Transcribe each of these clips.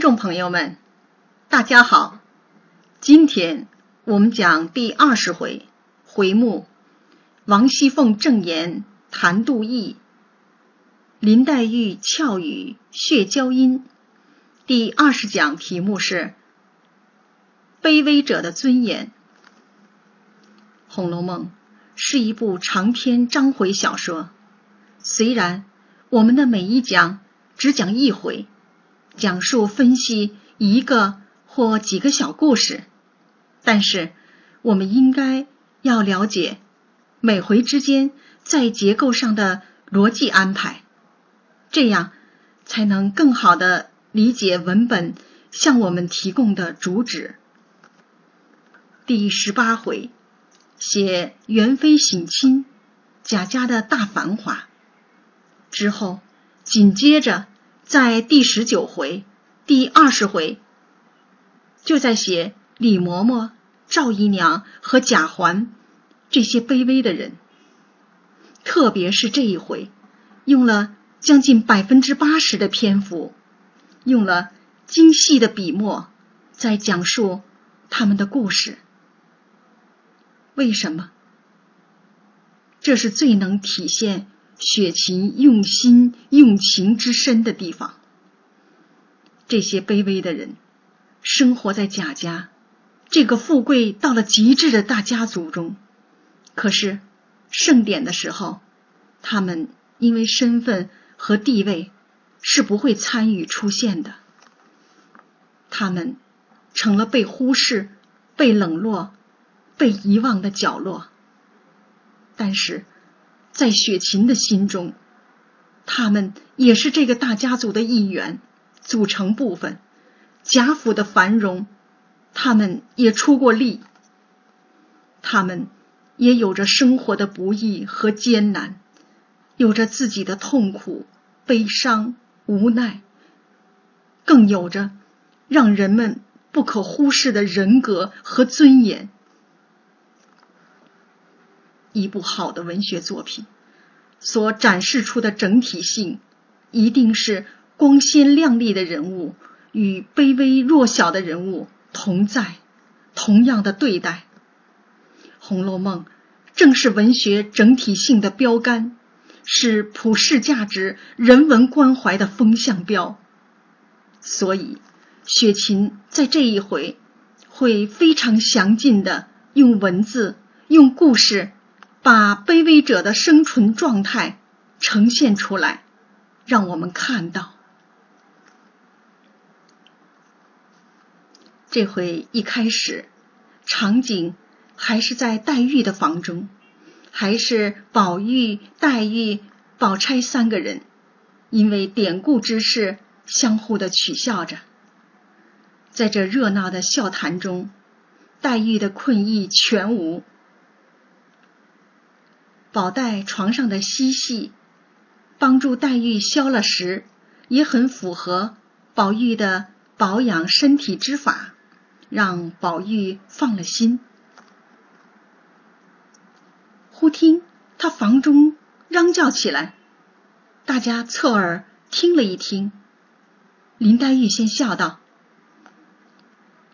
听众朋友们，大家好。今天我们讲第二十回回目：王熙凤正言谈妒意，林黛玉俏语血娇音。第二十讲题目是卑微者的尊严。《红楼梦》是一部长篇章回小说，虽然我们的每一讲只讲一回。讲述分析一个或几个小故事，但是我们应该要了解每回之间在结构上的逻辑安排，这样才能更好的理解文本向我们提供的主旨。第十八回写元妃省亲，贾家的大繁华之后，紧接着。在第十九回、第二十回，就在写李嬷嬷、赵姨娘和贾环这些卑微的人。特别是这一回，用了将近百分之八十的篇幅，用了精细的笔墨，在讲述他们的故事。为什么？这是最能体现。雪琴用心用情之深的地方，这些卑微的人生活在贾家这个富贵到了极致的大家族中，可是盛典的时候，他们因为身份和地位是不会参与出现的，他们成了被忽视、被冷落、被遗忘的角落，但是。在雪琴的心中，他们也是这个大家族的一员，组成部分。贾府的繁荣，他们也出过力。他们也有着生活的不易和艰难，有着自己的痛苦、悲伤、无奈，更有着让人们不可忽视的人格和尊严。一部好的文学作品所展示出的整体性，一定是光鲜亮丽的人物与卑微弱小的人物同在，同样的对待。《红楼梦》正是文学整体性的标杆，是普世价值、人文关怀的风向标。所以，雪琴在这一回会非常详尽的用文字、用故事。把卑微者的生存状态呈现出来，让我们看到。这回一开始，场景还是在黛玉的房中，还是宝玉、黛玉、宝钗三个人，因为典故之事相互的取笑着。在这热闹的笑谈中，黛玉的困意全无。宝黛床上的嬉戏，帮助黛玉消了食，也很符合宝玉的保养身体之法，让宝玉放了心。忽听他房中嚷叫起来，大家侧耳听了一听，林黛玉先笑道：“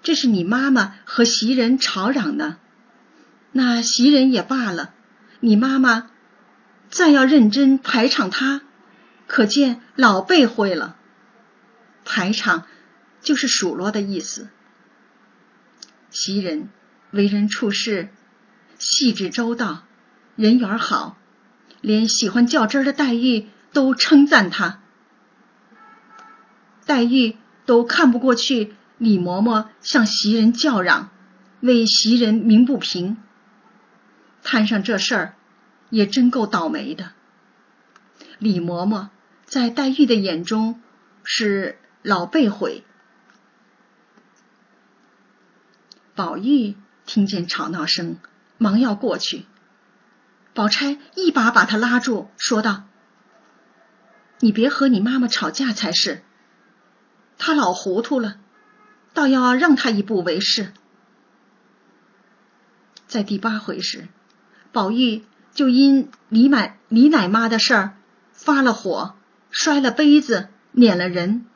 这是你妈妈和袭人吵嚷呢。那袭人也罢了。”你妈妈再要认真排场他，可见老背会了。排场就是数落的意思。袭人为人处事细致周到，人缘好，连喜欢较真的黛玉都称赞他。黛玉都看不过去，李嬷嬷向袭人叫嚷，为袭人鸣不平。摊上这事儿，也真够倒霉的。李嬷嬷在黛玉的眼中是老被毁。宝玉听见吵闹声，忙要过去。宝钗一把把他拉住，说道：“你别和你妈妈吵架才是。她老糊涂了，倒要让她一步为是。”在第八回时。宝玉就因李买李奶妈的事儿发了火，摔了杯子，撵了人。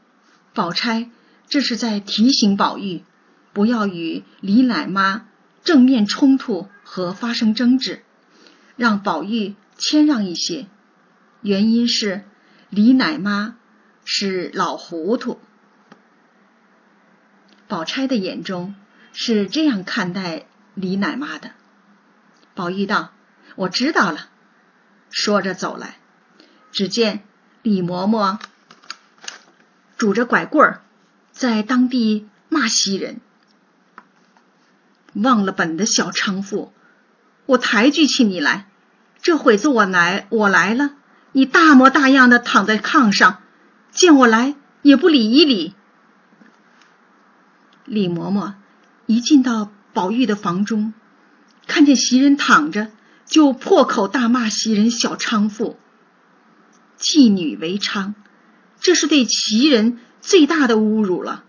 宝钗这是在提醒宝玉不要与李奶妈正面冲突和发生争执，让宝玉谦让一些。原因是李奶妈是老糊涂。宝钗的眼中是这样看待李奶妈的。宝玉道：“我知道了。”说着走来，只见李嬷嬷拄着拐棍儿，在当地骂袭人：“忘了本的小娼妇！我抬举起你来，这会子我来，我来了，你大模大样的躺在炕上，见我来也不理一理。”李嬷嬷一进到宝玉的房中，看见袭人躺着。就破口大骂袭人小娼妇，妓女为娼，这是对袭人最大的侮辱了。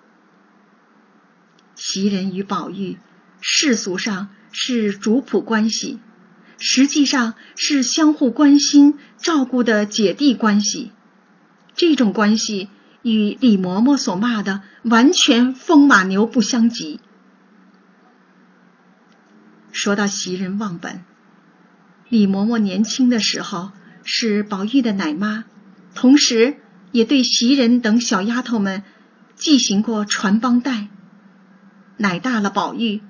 袭人与宝玉世俗上是主仆关系，实际上是相互关心照顾的姐弟关系。这种关系与李嬷嬷所骂的完全风马牛不相及。说到袭人忘本。李嬷嬷年轻的时候是宝玉的奶妈，同时也对袭人等小丫头们进行过传帮带。奶大了宝玉，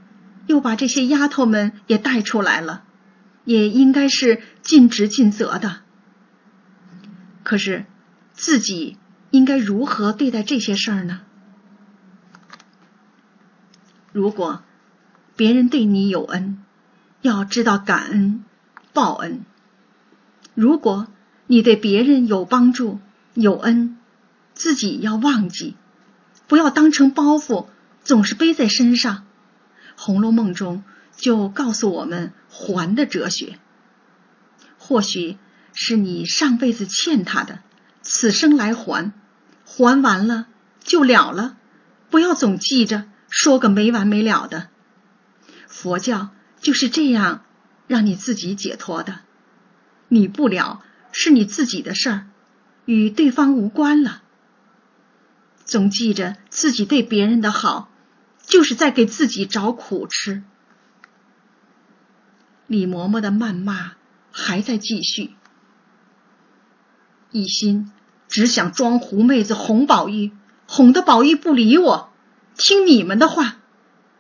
又把这些丫头们也带出来了，也应该是尽职尽责的。可是自己应该如何对待这些事儿呢？如果别人对你有恩，要知道感恩。报恩。如果你对别人有帮助、有恩，自己要忘记，不要当成包袱，总是背在身上。《红楼梦》中就告诉我们还的哲学。或许是你上辈子欠他的，此生来还，还完了就了了，不要总记着，说个没完没了的。佛教就是这样。让你自己解脱的，你不了是你自己的事儿，与对方无关了。总记着自己对别人的好，就是在给自己找苦吃。李嬷嬷的谩骂还在继续，一心只想装狐妹子哄宝玉，哄得宝玉不理我，听你们的话。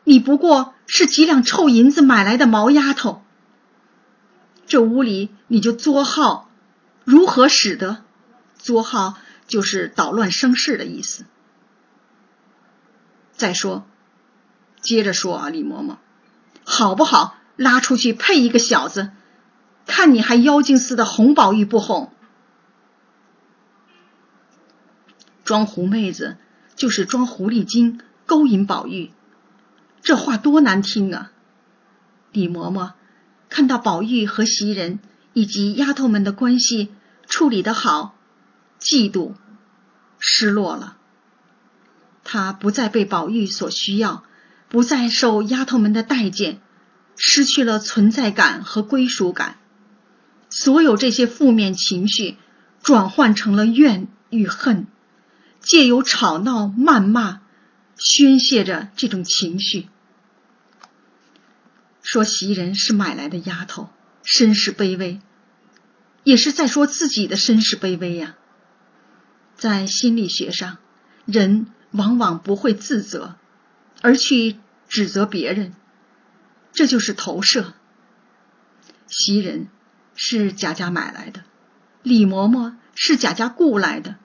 你不过是几两臭银子买来的毛丫头。这屋里你就作号，如何使得？作号就是捣乱生事的意思。再说，接着说啊，李嬷嬷，好不好？拉出去配一个小子，看你还妖精似的哄宝玉不哄？装狐妹子就是装狐狸精，勾引宝玉，这话多难听啊！李嬷嬷。看到宝玉和袭人以及丫头们的关系处理得好，嫉妒、失落了。他不再被宝玉所需要，不再受丫头们的待见，失去了存在感和归属感。所有这些负面情绪转换成了怨与恨，借由吵闹、谩骂宣泄着这种情绪。说袭人是买来的丫头，身世卑微，也是在说自己的身世卑微呀。在心理学上，人往往不会自责，而去指责别人，这就是投射。袭人是贾家买来的，李嬷嬷是贾家雇来的，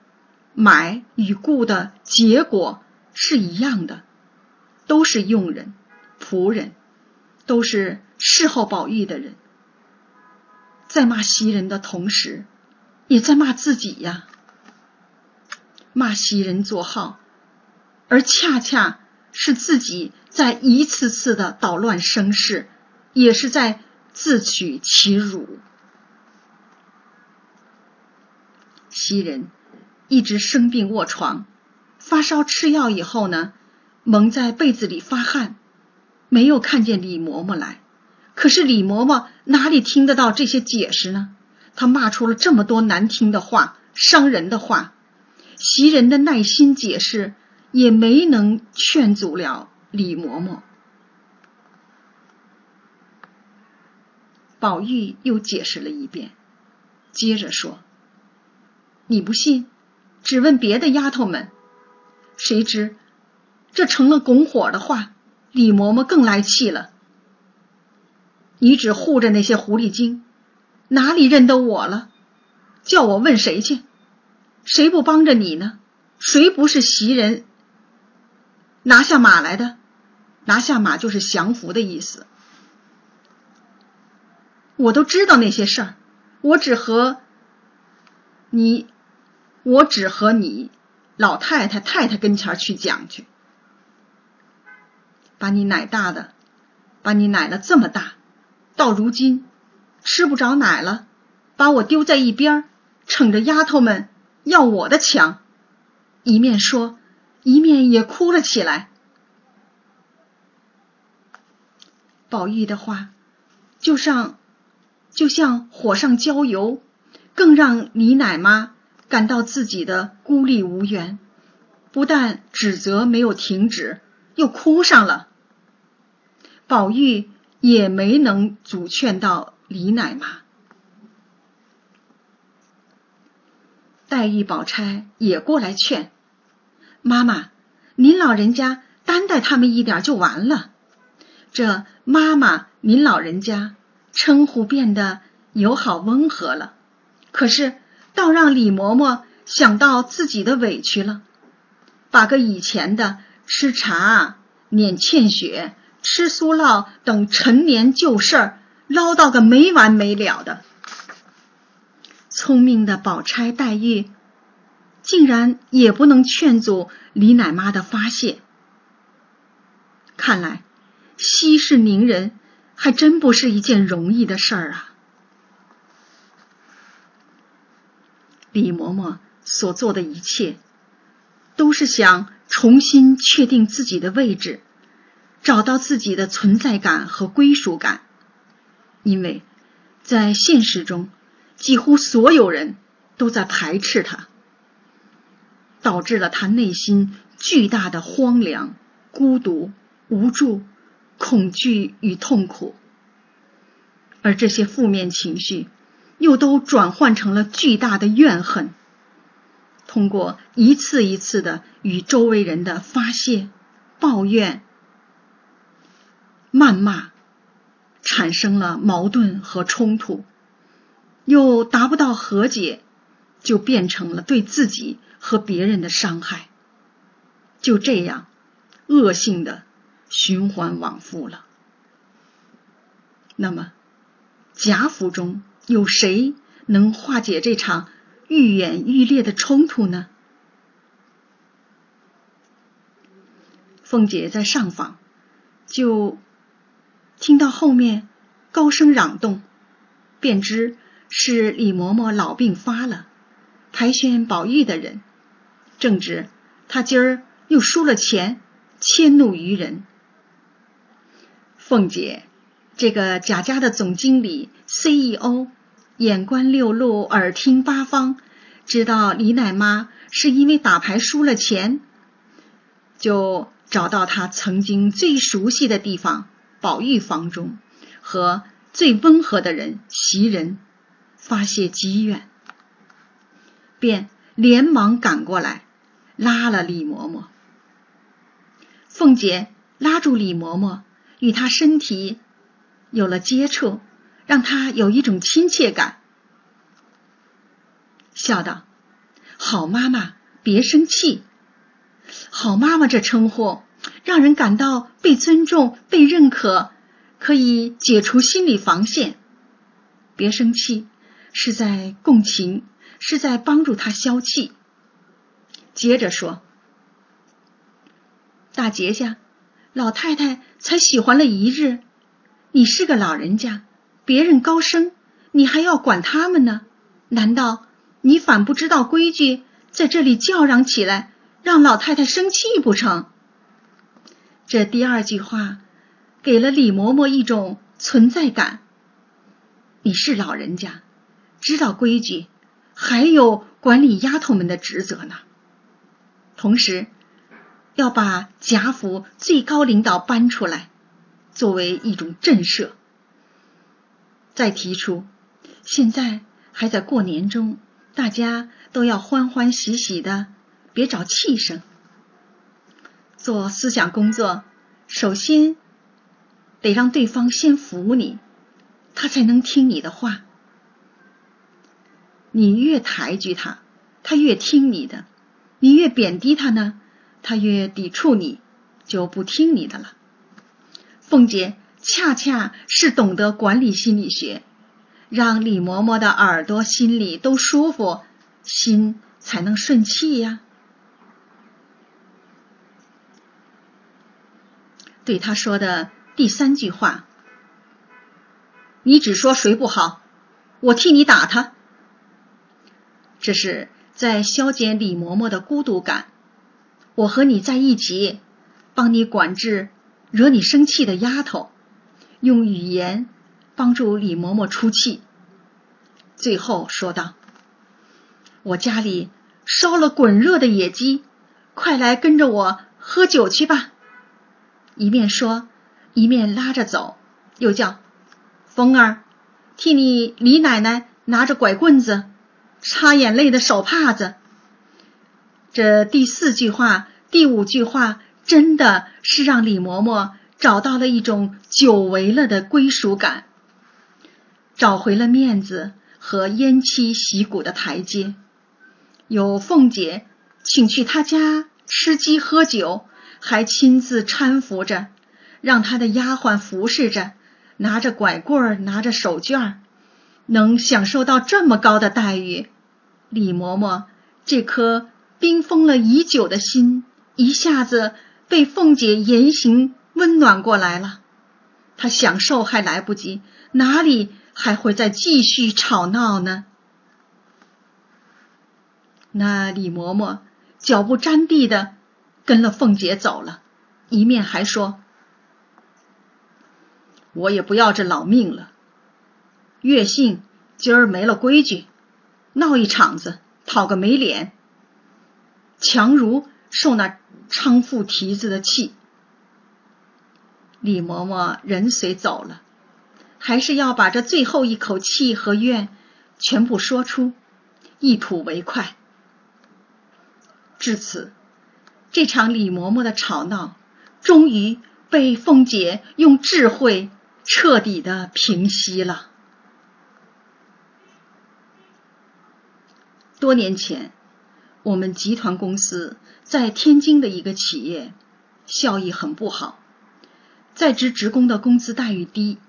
买与雇的结果是一样的，都是佣人、仆人。都是侍候宝玉的人，在骂袭人的同时，也在骂自己呀。骂袭人作号，而恰恰是自己在一次次的捣乱生事，也是在自取其辱。袭人一直生病卧床，发烧吃药以后呢，蒙在被子里发汗。没有看见李嬷嬷来，可是李嬷嬷哪里听得到这些解释呢？她骂出了这么多难听的话、伤人的话。袭人的耐心解释，也没能劝阻了李嬷嬷。宝玉又解释了一遍，接着说：“你不信，只问别的丫头们。谁知这成了拱火的话，李嬷嬷更来气了。你只护着那些狐狸精，哪里认得我了？叫我问谁去？谁不帮着你呢？谁不是袭人拿下马来的？拿下马就是降服的意思。”我都知道那些事儿，我只和你，我只和你老太太、太太跟前去讲去。把你奶大的，把你奶了这么大，到如今吃不着奶了，把我丢在一边，逞着丫头们要我的强，一面说，一面也哭了起来。宝玉的话，就像。就像火上浇油，更让李奶妈感到自己的孤立无援。不但指责没有停止，又哭上了。宝玉也没能阻劝到李奶妈。黛玉、宝钗也过来劝妈妈：“您老人家担待他们一点就完了。”这妈妈，您老人家。称呼变得友好温和了，可是倒让李嬷嬷想到自己的委屈了，把个以前的吃茶、撵欠雪、吃酥酪等陈年旧事儿唠叨个没完没了的。聪明的宝钗、黛玉竟然也不能劝阻李奶妈的发泄，看来息事宁人。还真不是一件容易的事儿啊！李嬷嬷所做的一切，都是想重新确定自己的位置，找到自己的存在感和归属感。因为，在现实中，几乎所有人都在排斥他，导致了他内心巨大的荒凉、孤独、无助。恐惧与痛苦，而这些负面情绪又都转换成了巨大的怨恨。通过一次一次的与周围人的发泄、抱怨、谩骂，产生了矛盾和冲突，又达不到和解，就变成了对自己和别人的伤害。就这样，恶性的。循环往复了。那么，贾府中有谁能化解这场愈演愈烈的冲突呢？凤姐在上访，就听到后面高声嚷动，便知是李嬷嬷老病发了，排宣宝玉的人，正值他今儿又输了钱，迁怒于人。凤姐，这个贾家的总经理 CEO，眼观六路，耳听八方，知道李奶妈是因为打牌输了钱，就找到她曾经最熟悉的地方宝玉房中，和最温和的人袭人发泄积怨，便连忙赶过来拉了李嬷嬷。凤姐拉住李嬷嬷。与她身体有了接触，让他有一种亲切感，笑道：“好妈妈，别生气。好妈妈这称呼，让人感到被尊重、被认可，可以解除心理防线。别生气，是在共情，是在帮助他消气。”接着说：“大节下。”老太太才喜欢了一日，你是个老人家，别人高升，你还要管他们呢？难道你反不知道规矩，在这里叫嚷起来，让老太太生气不成？这第二句话给了李嬷嬷一种存在感。你是老人家，知道规矩，还有管理丫头们的职责呢。同时，要把贾府最高领导搬出来，作为一种震慑。再提出，现在还在过年中，大家都要欢欢喜喜的，别找气声。做思想工作，首先得让对方先服你，他才能听你的话。你越抬举他，他越听你的；你越贬低他呢，他越抵触你，就不听你的了。凤姐。恰恰是懂得管理心理学，让李嬷嬷的耳朵、心里都舒服，心才能顺气呀。对他说的第三句话：“你只说谁不好，我替你打他。”这是在消减李嬷嬷的孤独感。我和你在一起，帮你管制惹你生气的丫头。用语言帮助李嬷嬷出气，最后说道：“我家里烧了滚热的野鸡，快来跟着我喝酒去吧。”一面说，一面拉着走，又叫：“风儿，替你李奶奶拿着拐棍子、擦眼泪的手帕子。”这第四句话、第五句话，真的是让李嬷嬷。找到了一种久违了的归属感，找回了面子和偃旗息鼓的台阶。有凤姐请去他家吃鸡喝酒，还亲自搀扶着，让他的丫鬟服侍着，拿着拐棍儿，拿着手绢能享受到这么高的待遇。李嬷嬷这颗冰封了已久的心，一下子被凤姐言行。温暖过来了，他享受还来不及，哪里还会再继续吵闹呢？那李嬷嬷脚不沾地的跟了凤姐走了，一面还说：“我也不要这老命了。月信今儿没了规矩，闹一场子，讨个没脸，强如受那娼妇蹄子的气。”李嬷嬷人虽走了，还是要把这最后一口气和怨全部说出，一吐为快。至此，这场李嬷嬷的吵闹终于被凤姐用智慧彻底的平息了。多年前，我们集团公司在天津的一个企业，效益很不好。在职职工的工资待遇低，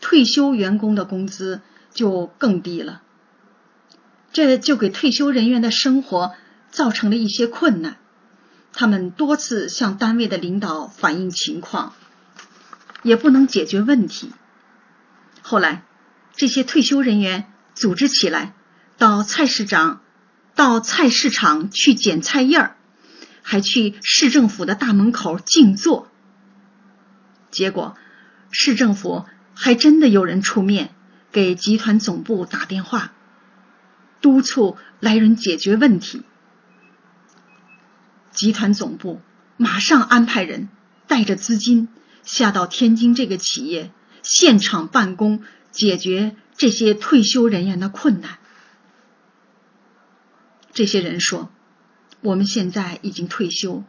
退休员工的工资就更低了，这就给退休人员的生活造成了一些困难。他们多次向单位的领导反映情况，也不能解决问题。后来，这些退休人员组织起来，到菜市场、到菜市场去捡菜叶儿，还去市政府的大门口静坐。结果，市政府还真的有人出面给集团总部打电话，督促来人解决问题。集团总部马上安排人带着资金下到天津这个企业，现场办公，解决这些退休人员的困难。这些人说：“我们现在已经退休，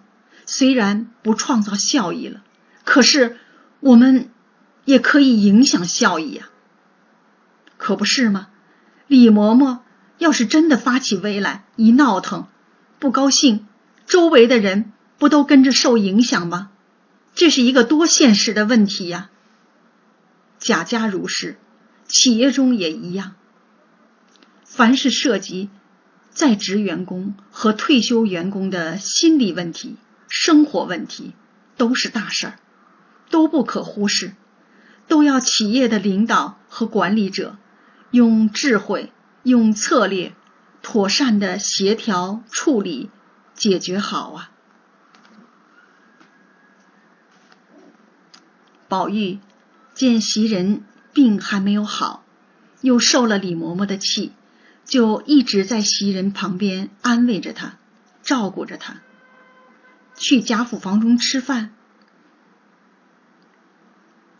虽然不创造效益了，可是。”我们也可以影响效益呀，可不是吗？李嬷嬷要是真的发起威来，一闹腾，不高兴，周围的人不都跟着受影响吗？这是一个多现实的问题呀。贾家如是，企业中也一样。凡是涉及在职员工和退休员工的心理问题、生活问题，都是大事儿。都不可忽视，都要企业的领导和管理者用智慧、用策略，妥善的协调处理，解决好啊。宝玉见袭人病还没有好，又受了李嬷嬷的气，就一直在袭人旁边安慰着她，照顾着她。去贾府房中吃饭，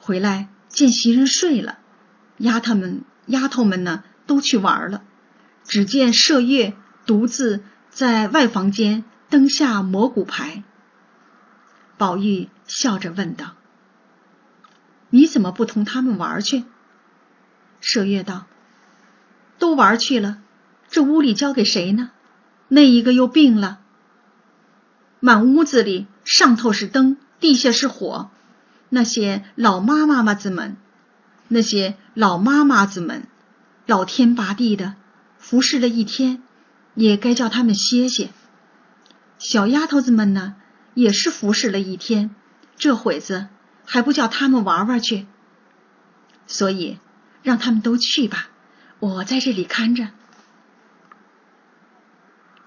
回来见袭人睡了，丫头们丫头们呢都去玩了，只见麝月独自在外房间灯下磨骨牌。宝玉笑着问道：“你怎么不同他们玩去？”麝月道：“都玩去了，这屋里交给谁呢？那一个又病了。满屋子里，上头是灯，地下是火。那些老妈妈妈子们，那些老妈妈子们，老天拔地的服侍了一天，也该叫他们歇歇。小丫头子们呢？”也是服侍了一天，这会子还不叫他们玩玩去？所以让他们都去吧，我在这里看着。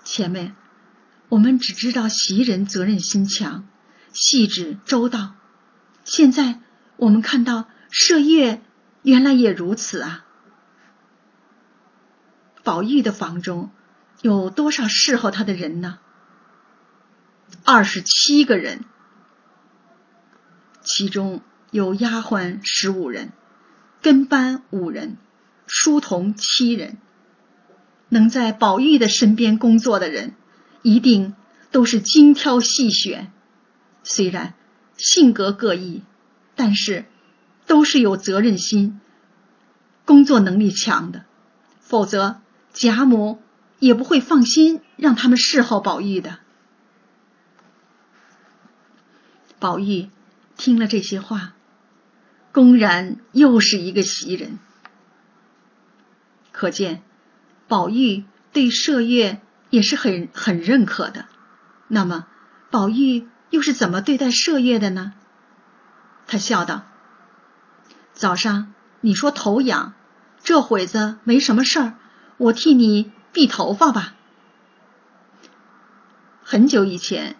前面我们只知道袭人责任心强、细致周到，现在我们看到麝月原来也如此啊。宝玉的房中有多少侍候他的人呢？二十七个人，其中有丫鬟十五人，跟班五人，书童七人。能在宝玉的身边工作的人，一定都是精挑细选。虽然性格各异，但是都是有责任心、工作能力强的。否则贾母也不会放心让他们侍候宝玉的。宝玉听了这些话，公然又是一个袭人。可见宝玉对麝月也是很很认可的。那么宝玉又是怎么对待麝月的呢？他笑道：“早上你说头痒，这会子没什么事儿，我替你篦头发吧。很久以前。”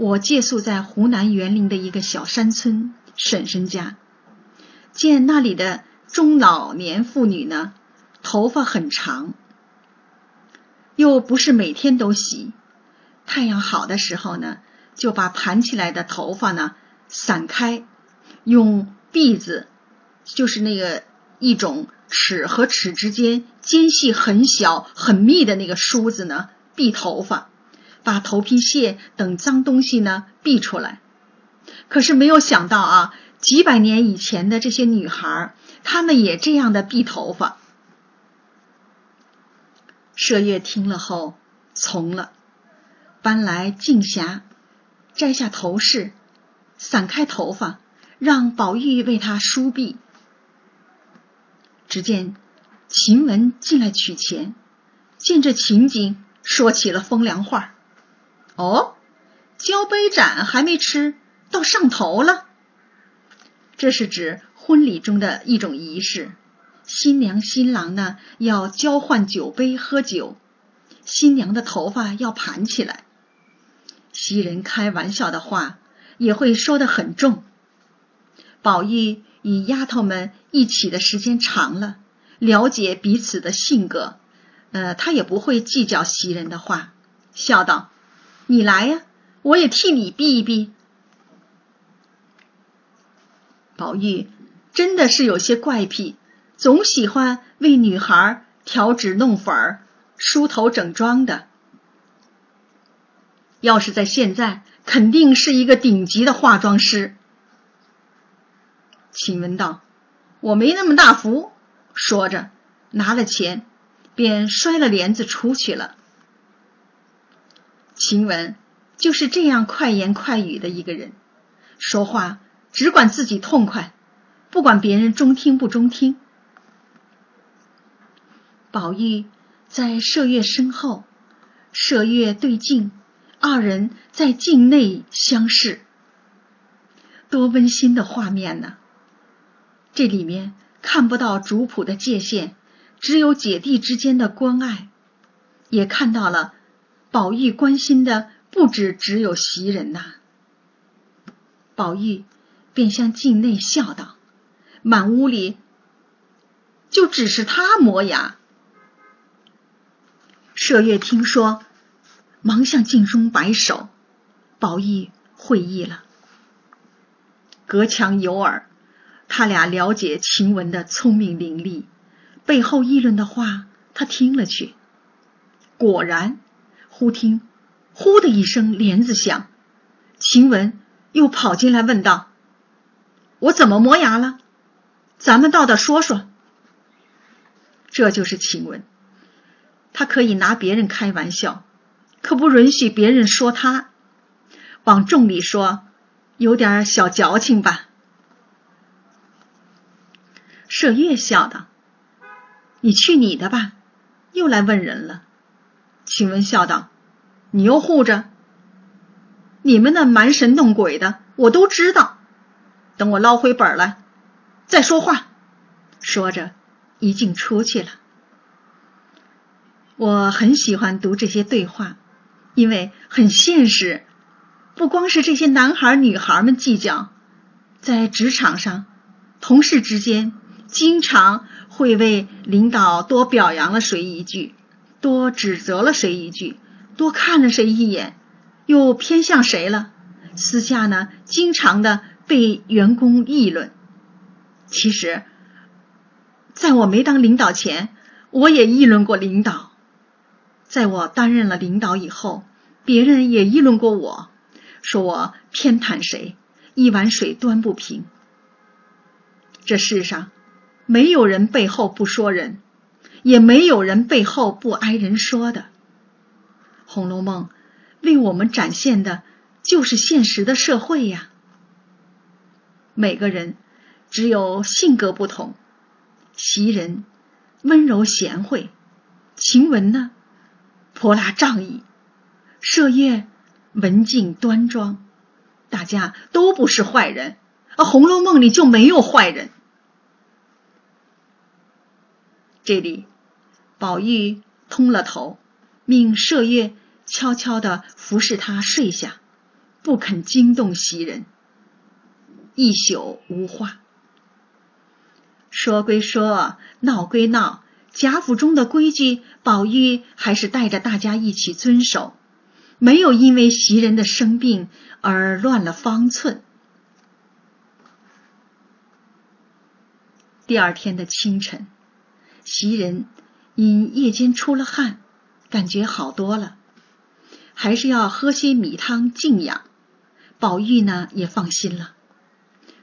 我借宿在湖南沅陵的一个小山村婶婶家，见那里的中老年妇女呢，头发很长，又不是每天都洗。太阳好的时候呢，就把盘起来的头发呢散开，用篦子，就是那个一种齿和齿之间间隙很小很密的那个梳子呢，篦头发。把头皮屑等脏东西呢避出来，可是没有想到啊，几百年以前的这些女孩，她们也这样的避头发。麝月听了后从了，搬来镜匣，摘下头饰，散开头发，让宝玉为她梳篦。只见晴雯进来取钱，见这情景，说起了风凉话。哦，交杯盏还没吃到上头了。这是指婚礼中的一种仪式，新娘新郎呢要交换酒杯喝酒，新娘的头发要盘起来。袭人开玩笑的话也会说得很重。宝玉与丫头们一起的时间长了，了解彼此的性格，呃，他也不会计较袭人的话，笑道。你来呀，我也替你避一避。宝玉真的是有些怪癖，总喜欢为女孩调脂弄粉儿、梳头整妆的。要是在现在，肯定是一个顶级的化妆师。晴雯道：“我没那么大福。”说着，拿了钱，便摔了帘子出去了。晴雯就是这样快言快语的一个人，说话只管自己痛快，不管别人中听不中听。宝玉在麝月身后，麝月对镜，二人在镜内相视，多温馨的画面呢！这里面看不到主仆的界限，只有姐弟之间的关爱，也看到了。宝玉关心的不止只有袭人呐，宝玉便向镜内笑道：“满屋里就只是他磨牙。”麝月听说，忙向镜中摆手，宝玉会意了。隔墙有耳，他俩了解晴雯的聪明伶俐，背后议论的话，他听了去。果然，忽听“呼”的一声帘子响，晴雯又跑进来问道：“我怎么磨牙了？咱们到道说说。”这就是晴雯，她可以拿别人开玩笑，可不允许别人说他。往重里说，有点小矫情吧。麝月笑道：“你去你的吧，又来问人了。”晴雯笑道：“你又护着，你们那蛮神弄鬼的，我都知道。等我捞回本来再说话。”说着，一径出去了。我很喜欢读这些对话，因为很现实。不光是这些男孩女孩们计较，在职场上，同事之间经常会为领导多表扬了谁一句，多指责了谁一句，多看了谁一眼，又偏向谁了。私下呢，经常的被员工议论。其实，在我没当领导前，我也议论过领导；在我担任了领导以后，别人也议论过我。说我偏袒谁，一碗水端不平。这世上没有人背后不说人，也没有人背后不挨人说的。《红楼梦》为我们展现的就是现实的社会呀。每个人只有性格不同，袭人温柔贤惠，晴雯呢泼辣仗义，麝月。文静端庄，大家都不是坏人，而《红楼梦》里就没有坏人。这里，宝玉通了头，命麝月悄悄的服侍他睡下，不肯惊动袭人。一宿无话。说归说，闹归闹，贾府中的规矩，宝玉还是带着大家一起遵守。没有因为袭人的生病而乱了方寸。第二天的清晨，袭人因夜间出了汗，感觉好多了，还是要喝些米汤静养。宝玉呢也放心了。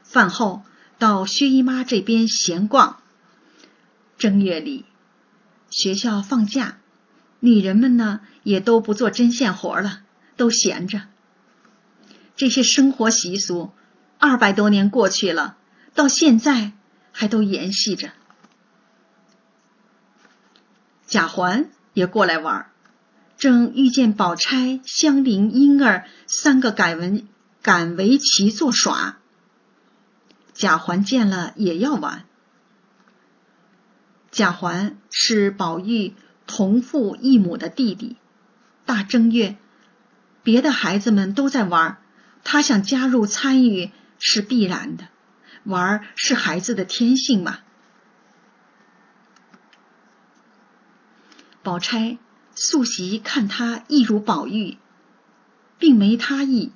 饭后到薛姨妈这边闲逛。正月里，学校放假。女人们呢，也都不做针线活了，都闲着。这些生活习俗，二百多年过去了，到现在还都延续着。贾环也过来玩，正遇见宝钗、香菱、莺儿三个赶文赶围棋作耍。贾环见了也要玩。贾环是宝玉。同父异母的弟弟，大正月，别的孩子们都在玩，他想加入参与是必然的，玩是孩子的天性嘛。宝钗素习看他一如宝玉，并没他意，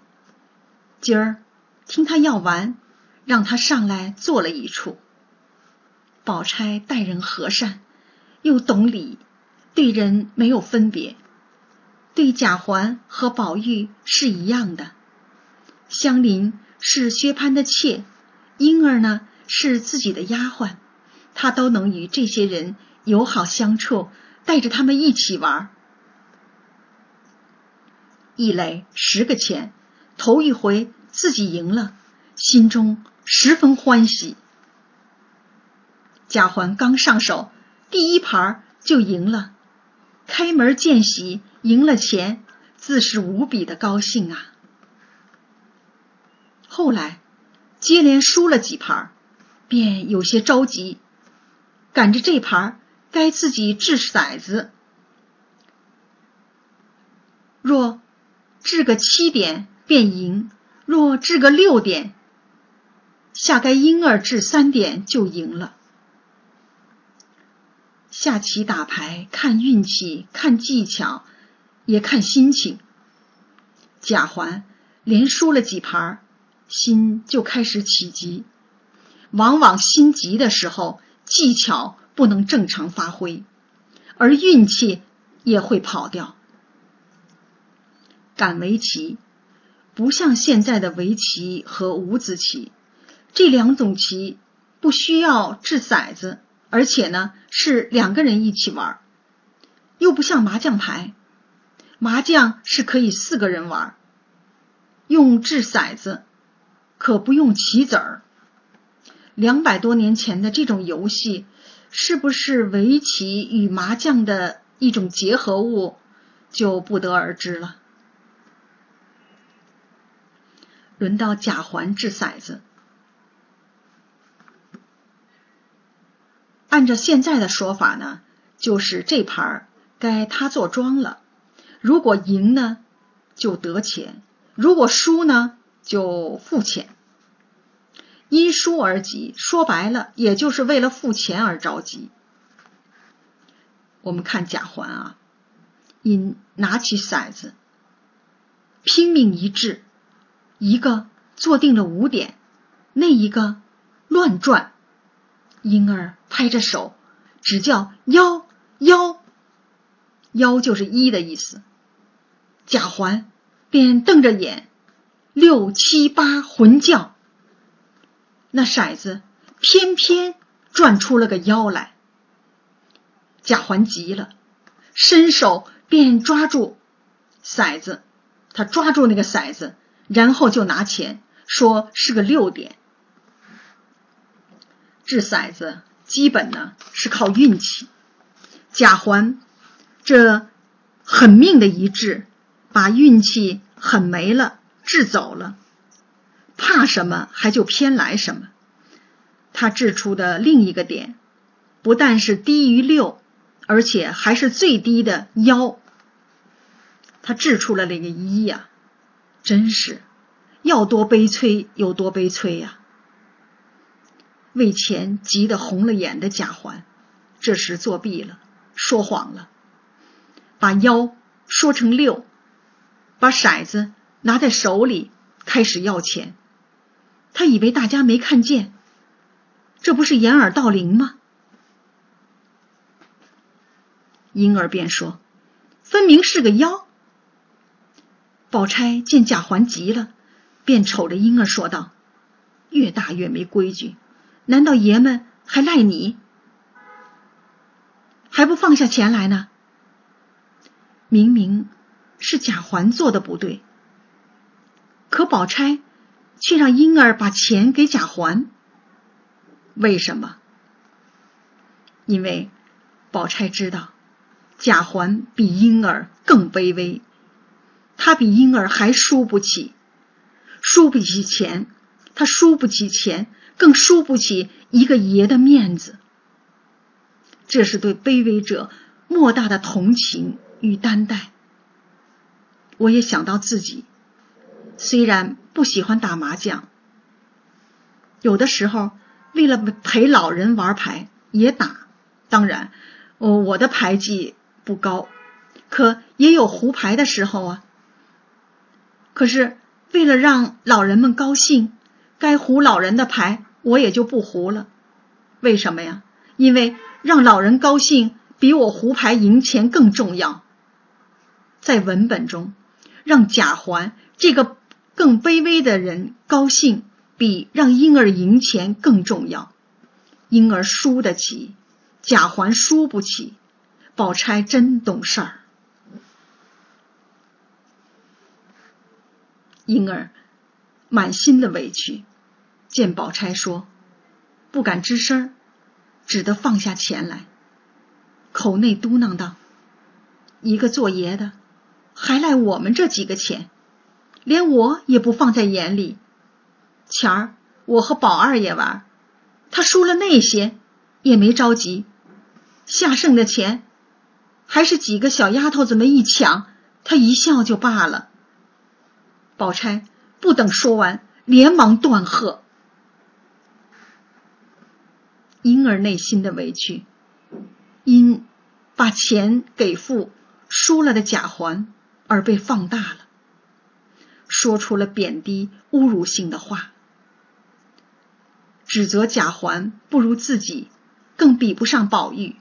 今儿听他要玩，让他上来坐了一处。宝钗待人和善，又懂礼。对人没有分别，对贾环和宝玉是一样的。香菱是薛蟠的妾，莺儿呢是自己的丫鬟，他都能与这些人友好相处，带着他们一起玩。一垒十个钱，头一回自己赢了，心中十分欢喜。贾环刚上手，第一盘就赢了。开门见喜，赢了钱，自是无比的高兴啊。后来接连输了几盘，便有些着急，赶着这盘该自己掷骰子，若掷个七点便赢，若掷个六点，下该婴儿掷三点就赢了。下棋打牌，看运气，看技巧，也看心情。贾环连输了几盘，心就开始起急。往往心急的时候，技巧不能正常发挥，而运气也会跑掉。赶围棋不像现在的围棋和五子棋，这两种棋不需要掷骰子，而且呢是两个人一起玩，又不像麻将牌，麻将是可以四个人玩，用掷骰子，可不用棋子儿。两百多年前的这种游戏，是不是围棋与麻将的一种结合物，就不得而知了。轮到贾环掷骰子，按照现在的说法呢，就是这盘该他做庄了。如果赢呢，就得钱；如果输呢，就付钱。因输而急，说白了，也就是为了付钱而着急。我们看贾环啊，因拿起骰子，拼命一掷，一个坐定了五点，那一个乱转。因而拍着手，只叫幺幺，幺就是一的意思。贾环便瞪着眼，六七八混叫。那骰子偏偏转出了个妖来，贾环急了，伸手便抓住骰子，他抓住那个骰子，然后就拿钱，说是个六点。掷骰子基本呢是靠运气，贾环这狠命的一掷，把运气狠没了，掷走了。怕什么，还就偏来什么。他掷出的另一个点，不但是低于六，而且还是最低的幺。他掷出了那个一呀，真是要多悲催有多悲催呀！为钱急得红了眼的贾环，这时作弊了，说谎了，把幺说成六，把骰子拿在手里，开始要钱。他以为大家没看见，这不是掩耳盗铃吗？婴儿便说：“分明是个妖。”宝钗见贾环急了，便瞅着婴儿说道：“越大越没规矩，难道爷们还赖你？还不放下钱来呢？明明是贾环做的不对，可宝钗……”却让婴儿把钱给贾环，为什么？因为宝钗知道贾环比婴儿更卑微，他比婴儿还输不起，输不起钱，他输不起钱，更输不起一个爷的面子。这是对卑微者莫大的同情与担待。我也想到自己。虽然不喜欢打麻将，有的时候为了陪老人玩牌也打。当然，哦，我的牌技不高，可也有胡牌的时候啊。可是为了让老人们高兴，该胡老人的牌我也就不胡了。为什么呀？因为让老人高兴比我胡牌赢钱更重要。在文本中，让贾环这个。更卑微的人高兴，比让婴儿赢钱更重要。婴儿输得起，贾环输不起。宝钗真懂事儿。婴儿满心的委屈，见宝钗说，不敢吱声，只得放下钱来，口内嘟囔道：“一个做爷的，还赖我们这几个钱。”连我也不放在眼里。前儿我和宝二爷玩，他输了那些也没着急，下剩的钱还是几个小丫头子们一抢，他一笑就罢了。宝钗不等说完，连忙断喝。婴儿内心的委屈，因把钱给付输了的贾环而被放大了。说出了贬低、侮辱性的话，指责贾环不如自己，更比不上宝玉。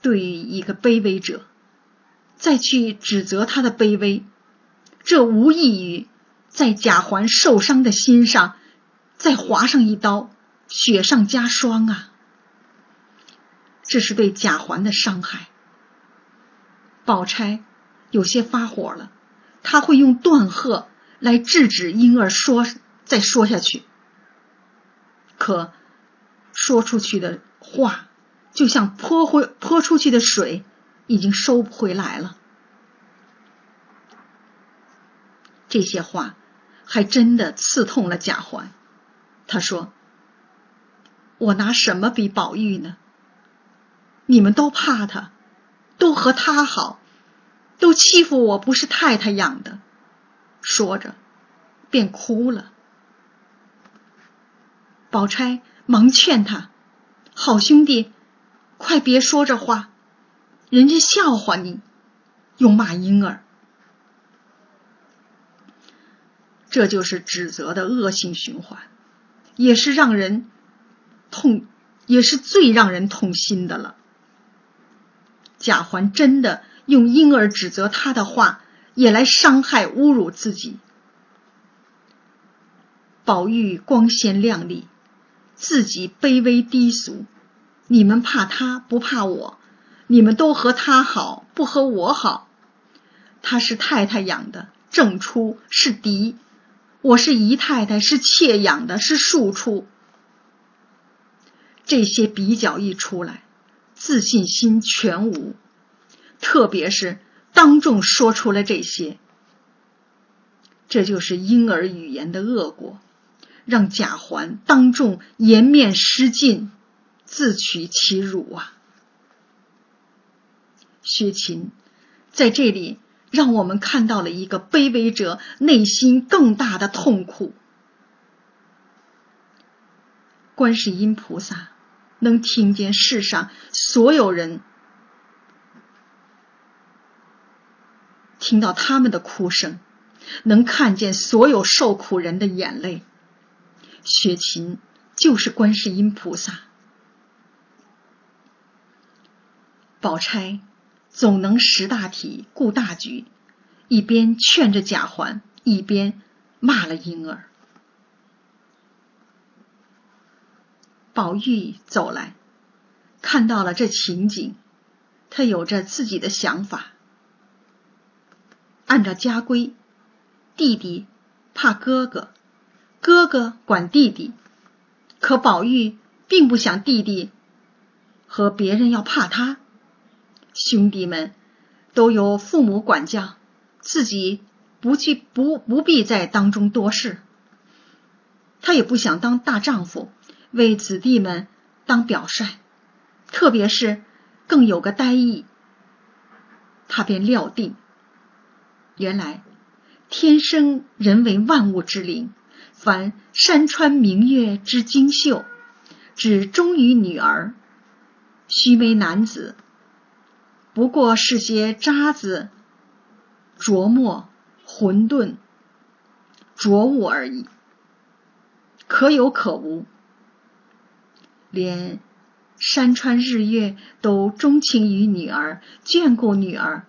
对于一个卑微者，再去指责他的卑微，这无异于在贾环受伤的心上再划上一刀，雪上加霜啊！这是对贾环的伤害。宝钗有些发火了，他会用断喝来制止婴儿说再说下去，可说出去的话。就像泼回泼出去的水，已经收不回来了。这些话还真的刺痛了贾环。他说：“我拿什么比宝玉呢？你们都怕他，都和他好，都欺负我不是太太养的。”说着，便哭了。宝钗忙劝他：“好兄弟。”快别说这话，人家笑话你，又骂婴儿，这就是指责的恶性循环，也是让人痛，也是最让人痛心的了。贾环真的用婴儿指责他的话，也来伤害、侮辱自己。宝玉光鲜亮丽，自己卑微低俗。你们怕他不怕我，你们都和他好不和我好。他是太太养的，正出是嫡；我是姨太太，是妾养的，是庶出。这些比较一出来，自信心全无。特别是当众说出了这些，这就是婴儿语言的恶果，让贾环当众颜面失尽。自取其辱啊！薛琴在这里让我们看到了一个卑微者内心更大的痛苦。观世音菩萨能听见世上所有人，听到他们的哭声，能看见所有受苦人的眼泪。雪琴就是观世音菩萨。宝钗总能识大体、顾大局，一边劝着贾环，一边骂了婴儿。宝玉走来，看到了这情景，他有着自己的想法。按照家规，弟弟怕哥哥，哥哥管弟弟，可宝玉并不想弟弟和别人要怕他。兄弟们都由父母管教，自己不去不不必在当中多事。他也不想当大丈夫，为子弟们当表率，特别是更有个呆意。他便料定，原来天生人为万物之灵，凡山川明月之精秀，只忠于女儿，须眉男子。不过是些渣子、琢磨、混沌、浊物而已，可有可无。连山川日月都钟情于女儿，眷顾女儿，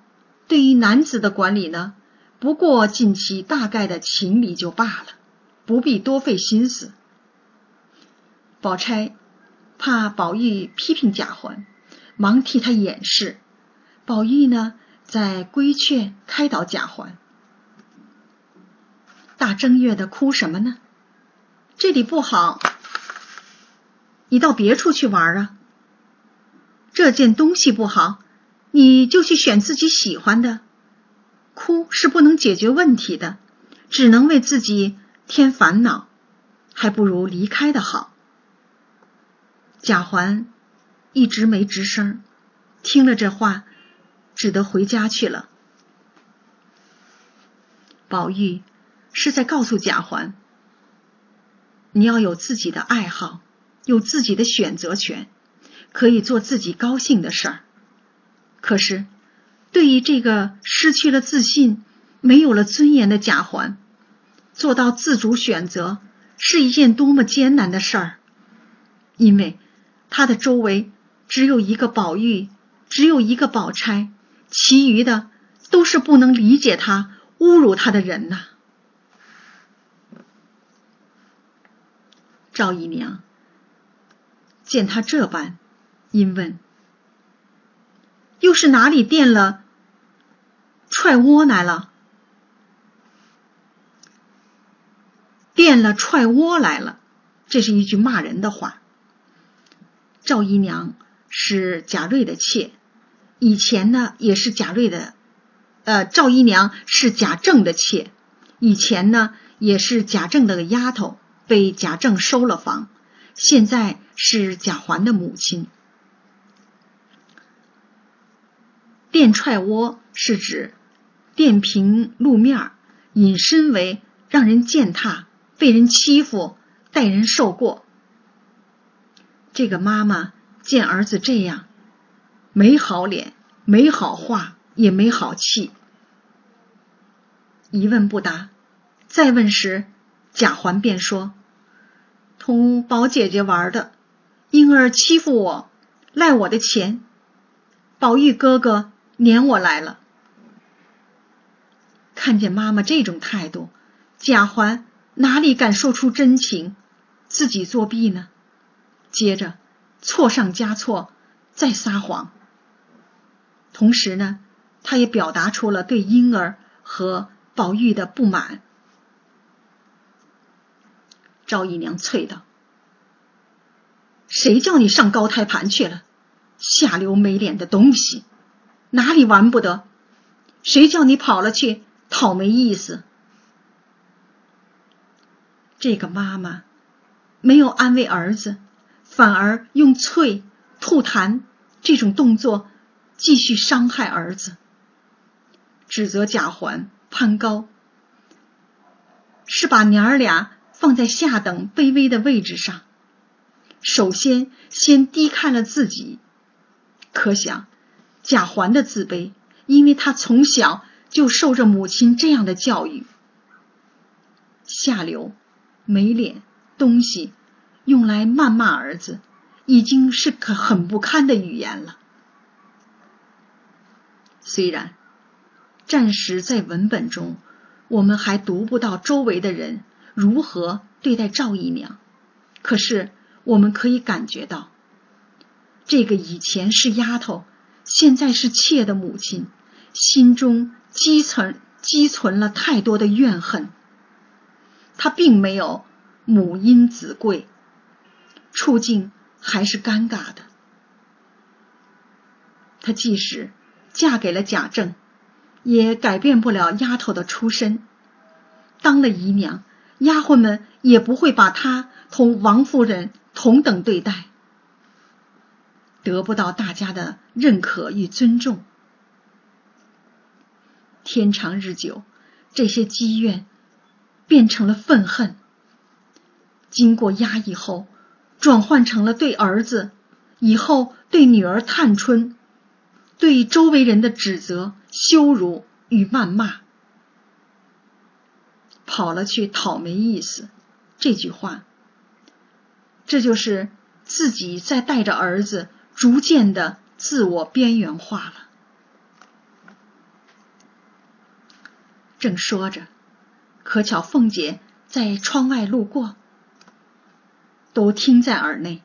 对于男子的管理呢，不过尽其大概的情理就罢了，不必多费心思。宝钗怕宝玉批评贾环，忙替他掩饰。宝玉呢，在规劝开导贾环。大正月的哭什么呢？这里不好，你到别处去玩啊。这件东西不好，你就去选自己喜欢的。哭是不能解决问题的，只能为自己添烦恼，还不如离开的好。贾环一直没吱声，听了这话。只得回家去了。宝玉是在告诉贾环：“你要有自己的爱好，有自己的选择权，可以做自己高兴的事儿。可是，对于这个失去了自信、没有了尊严的贾环，做到自主选择是一件多么艰难的事儿。因为他的周围只有一个宝玉，只有一个宝钗，其余的都是不能理解他、侮辱他的人呐。赵姨娘见他这般，因问：“又是哪里垫了踹窝来了？垫了踹窝来了？”这是一句骂人的话。赵姨娘是贾瑞的妾，以前呢也是贾瑞的，呃，赵姨娘是贾政的妾，以前呢也是贾政的丫头。被贾政收了房，现在是贾环的母亲。垫踹窝是指垫平路面，引申为让人践踏、被人欺负、待人受过。这个妈妈见儿子这样，没好脸，没好话，也没好气，一问不答。再问时。贾环便说：“同宝姐姐玩的，婴儿欺负我，赖我的钱。宝玉哥哥撵我来了。”看见妈妈这种态度，贾环哪里敢说出真情，自己作弊呢？接着错上加错，再撒谎。同时呢，他也表达出了对婴儿和宝玉的不满。赵姨娘啐道：“谁叫你上高胎盘去了？下流没脸的东西，哪里玩不得？谁叫你跑了去讨没意思？”这个妈妈没有安慰儿子，反而用啐、吐痰这种动作继续伤害儿子，指责贾环攀高，是把娘儿俩。放在下等卑微的位置上，首先先低看了自己。可想贾环的自卑，因为他从小就受着母亲这样的教育。下流、没脸东西，用来谩骂儿子，已经是可很不堪的语言了。虽然暂时在文本中，我们还读不到周围的人。如何对待赵姨娘？可是我们可以感觉到，这个以前是丫头，现在是妾的母亲，心中积存积存了太多的怨恨。她并没有母因子贵，处境还是尴尬的。她即使嫁给了贾政，也改变不了丫头的出身，当了姨娘。丫鬟们也不会把她同王夫人同等对待，得不到大家的认可与尊重。天长日久，这些积怨变成了愤恨，经过压抑后，转换成了对儿子以后对女儿探春、对周围人的指责、羞辱与谩骂。跑了去讨没意思，这句话，这就是自己在带着儿子逐渐的自我边缘化了。正说着，可巧凤姐在窗外路过，都听在耳内，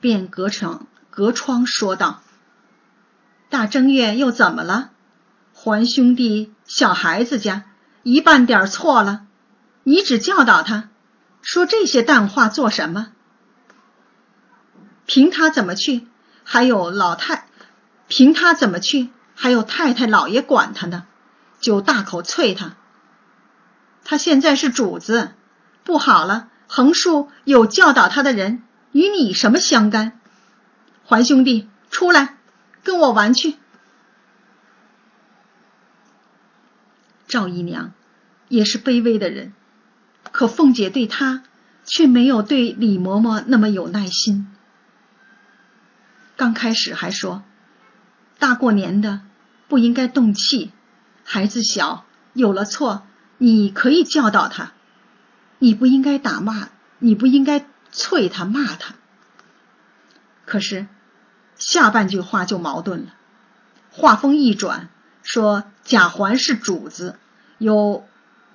便隔窗隔窗说道：“大正月又怎么了？还兄弟小孩子家一半点错了？”你只教导他，说这些淡话做什么？凭他怎么去，还有老太，凭他怎么去，还有太太老爷管他呢，就大口啐他。他现在是主子，不好了，横竖有教导他的人，与你什么相干？还兄弟，出来，跟我玩去。赵姨娘也是卑微的人。可凤姐对她却没有对李嬷嬷那么有耐心。刚开始还说大过年的不应该动气，孩子小有了错，你可以教导他，你不应该打骂，你不应该啐他骂他。可是下半句话就矛盾了，话锋一转，说贾环是主子，有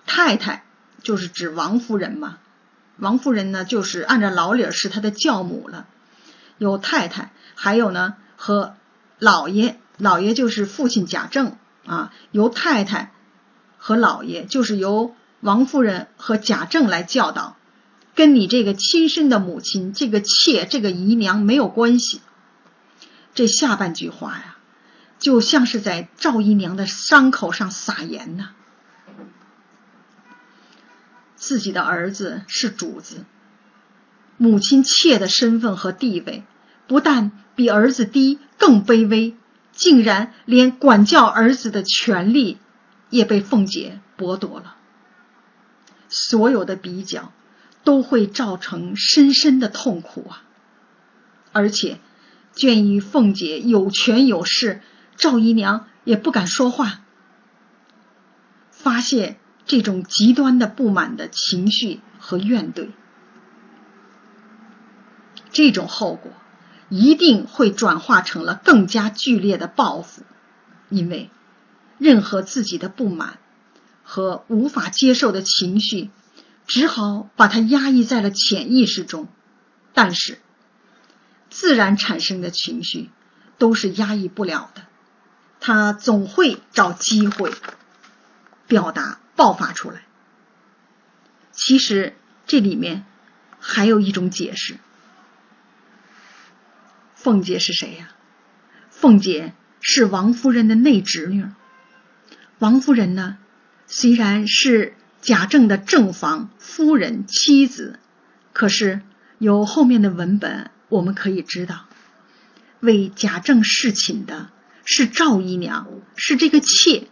太太，就是指王夫人嘛。王夫人呢，就是按照老理儿是她的教母了。有太太，还有呢和老爷，老爷就是父亲贾政啊。由太太和老爷，就是由王夫人和贾政来教导，跟你这个亲生的母亲、这个妾、这个姨娘没有关系。这下半句话呀，就像是在赵姨娘的伤口上撒盐呐。自己的儿子是主子，母亲妾的身份和地位不但比儿子低，更卑微，竟然连管教儿子的权利也被凤姐剥夺了。所有的比较都会造成深深的痛苦啊！而且，鉴于凤姐有权有势，赵姨娘也不敢说话，发泄。这种极端的不满的情绪和怨怼，这种后果一定会转化成了更加剧烈的报复，因为任何自己的不满和无法接受的情绪，只好把它压抑在了潜意识中。但是，自然产生的情绪都是压抑不了的，他总会找机会表达。爆发出来。其实这里面还有一种解释。凤姐是谁呀？凤姐是王夫人的内侄女。王夫人呢，虽然是贾政的正房夫人妻子，可是有后面的文本我们可以知道，为贾政侍寝的是赵姨娘，是这个妾。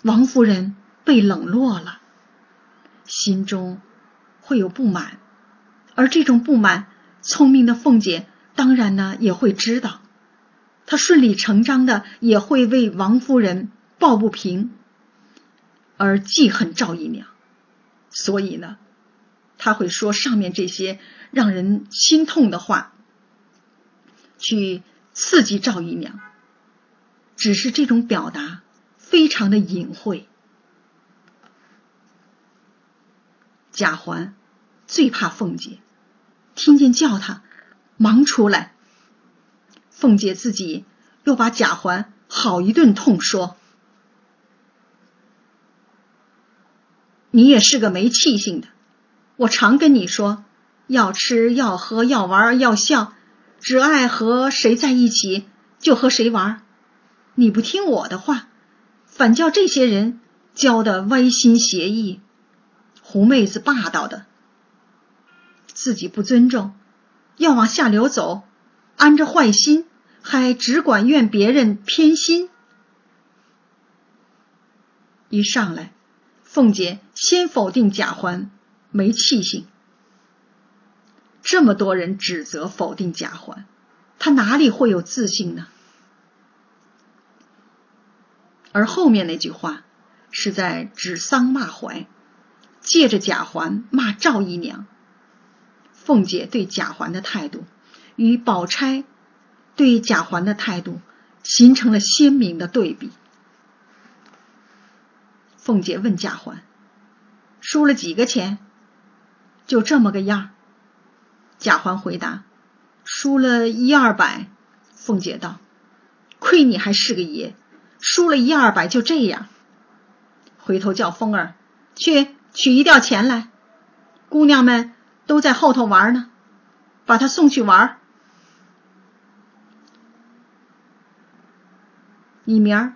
王夫人。被冷落了，心中会有不满，而这种不满，聪明的凤姐当然呢也会知道，她顺理成章的也会为王夫人抱不平而记恨赵姨娘，所以呢，他会说上面这些让人心痛的话，去刺激赵姨娘，只是这种表达非常的隐晦。贾环最怕凤姐，听见叫他忙出来。凤姐自己又把贾环好一顿痛说：“你也是个没气性的！我常跟你说，要吃要喝要玩要笑，只爱和谁在一起就和谁玩。你不听我的话，反叫这些人教的歪心邪意。”狐妹子霸道的，自己不尊重，要往下流走，安着坏心，还只管怨别人偏心。一上来，凤姐先否定贾环没气性。这么多人指责否定贾环，他哪里会有自信呢？而后面那句话是在指桑骂槐。借着贾环骂赵姨娘，凤姐对贾环的态度与宝钗对贾环的态度形成了鲜明的对比。凤姐问贾环：“输了几个钱？就这么个样？”贾环回答：“输了一二百。”凤姐道：“亏你还是个爷，输了一二百就这样。”回头叫凤儿去。取一吊钱来，姑娘们都在后头玩呢，把他送去玩。你明儿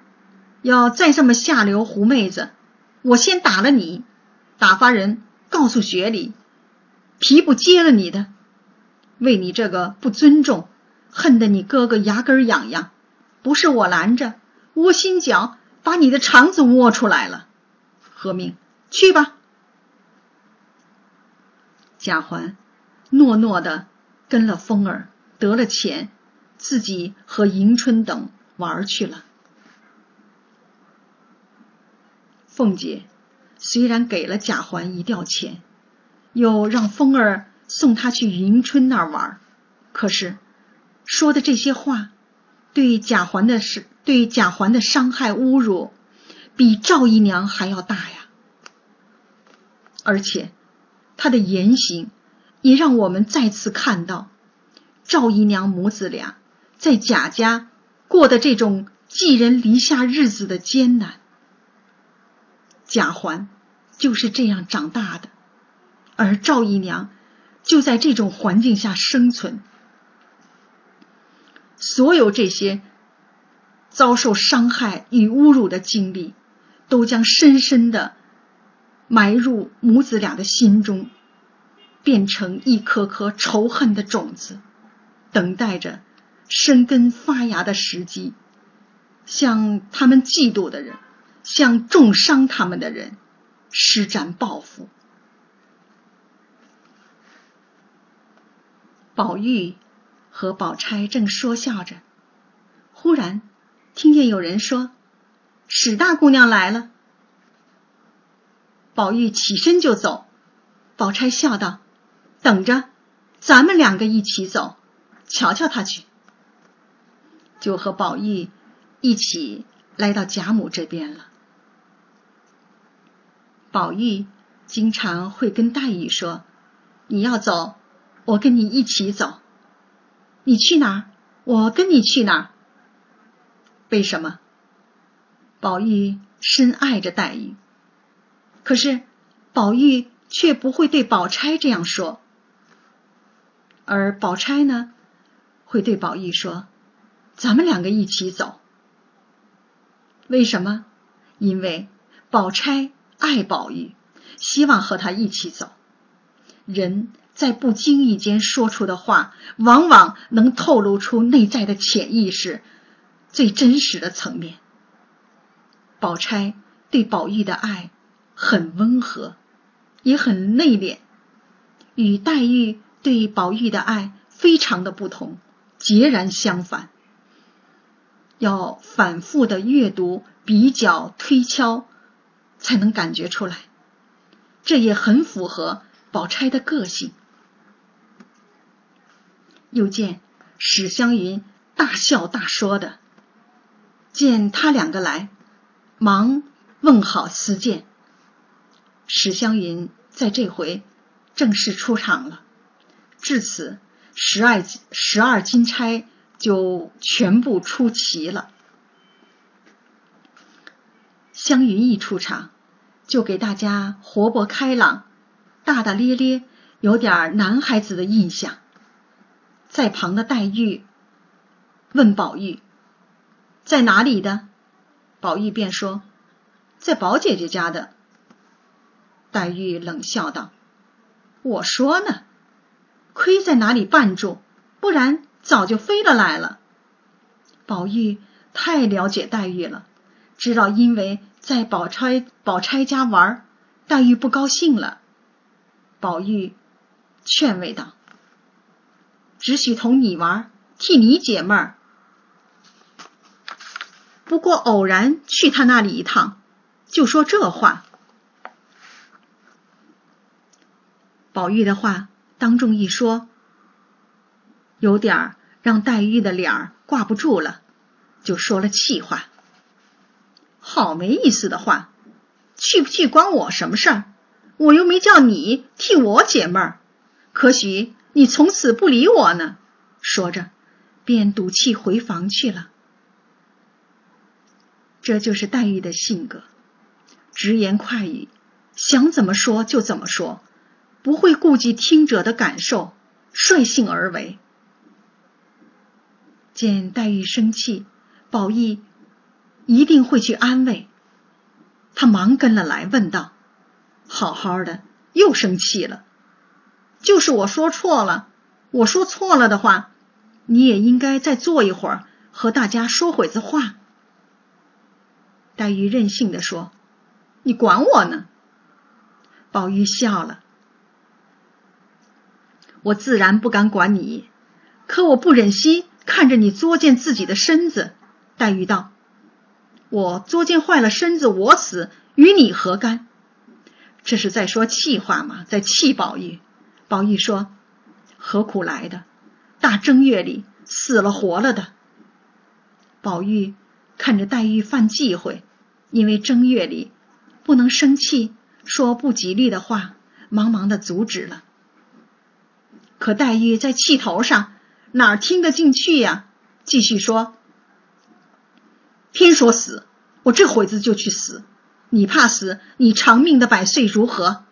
要再这么下流，狐妹子，我先打了你，打发人告诉雪里，皮不接了你的，为你这个不尊重，恨得你哥哥牙根痒痒，不是我拦着，窝心脚把你的肠子窝出来了。何命去吧。贾环诺诺的跟了风儿，得了钱，自己和迎春等玩去了。凤姐虽然给了贾环一吊钱，又让风儿送她去迎春那儿玩，可是说的这些话，对贾环的是对贾环的伤害侮辱，比赵姨娘还要大呀。而且他的言行，也让我们再次看到赵姨娘母子俩在贾家过的这种寄人篱下日子的艰难。贾环就是这样长大的，而赵姨娘就在这种环境下生存。所有这些遭受伤害与侮辱的经历，都将深深的埋入母子俩的心中，变成一颗颗仇恨的种子，等待着生根发芽的时机，向他们嫉妒的人。向重伤他们的人施展报复。宝玉和宝钗正说笑着，忽然听见有人说：“史大姑娘来了。”宝玉起身就走，宝钗笑道：“等着，咱们两个一起走，瞧瞧他去。”就和宝玉一起来到贾母这边了。宝玉经常会跟黛玉说：“你要走，我跟你一起走；你去哪，我跟你去哪。”为什么？宝玉深爱着黛玉，可是宝玉却不会对宝钗这样说，而宝钗呢，会对宝玉说：“咱们两个一起走。”为什么？因为宝钗。爱宝玉，希望和他一起走。人在不经意间说出的话，往往能透露出内在的潜意识最真实的层面。宝钗对宝玉的爱很温和，也很内敛，与黛玉对宝玉的爱非常的不同，截然相反。要反复的阅读、比较、推敲。才能感觉出来，这也很符合宝钗的个性。又见史湘云大笑大说的，见他两个来，忙问好私见。史湘云在这回正式出场了，至此十二十二金钗就全部出齐了。湘云一出场，就给大家活泼开朗、大大咧咧，有点男孩子的印象。在旁的黛玉问宝玉：“在哪里的？”宝玉便说：“在宝姐姐家的。”黛玉冷笑道：“我说呢，亏在哪里绊住，不然早就飞了来了。”宝玉太了解黛玉了，知道因为。在宝钗宝钗家玩，黛玉不高兴了。宝玉劝慰道：“只许同你玩，替你解闷儿。不过偶然去他那里一趟，就说这话。”宝玉的话当众一说，有点让黛玉的脸儿挂不住了，就说了气话。好没意思的话，去不去关我什么事儿？我又没叫你替我解闷儿，可许你从此不理我呢。说着，便赌气回房去了。这就是黛玉的性格，直言快语，想怎么说就怎么说，不会顾及听者的感受，率性而为。见黛玉生气，宝玉。一定会去安慰他，忙跟了来，问道：“好好的，又生气了？就是我说错了，我说错了的话，你也应该再坐一会儿，和大家说会子话。”黛玉任性的说：“你管我呢？”宝玉笑了：“我自然不敢管你，可我不忍心看着你作践自己的身子。”黛玉道。我作践坏了身子，我死与你何干？这是在说气话吗？在气宝玉。宝玉说：“何苦来的？大正月里死了活了的。”宝玉看着黛玉犯忌讳，因为正月里不能生气，说不吉利的话，忙忙的阻止了。可黛玉在气头上，哪听得进去呀？继续说：“偏说死，我这会子就去死。你怕死，你长命的百岁如何？”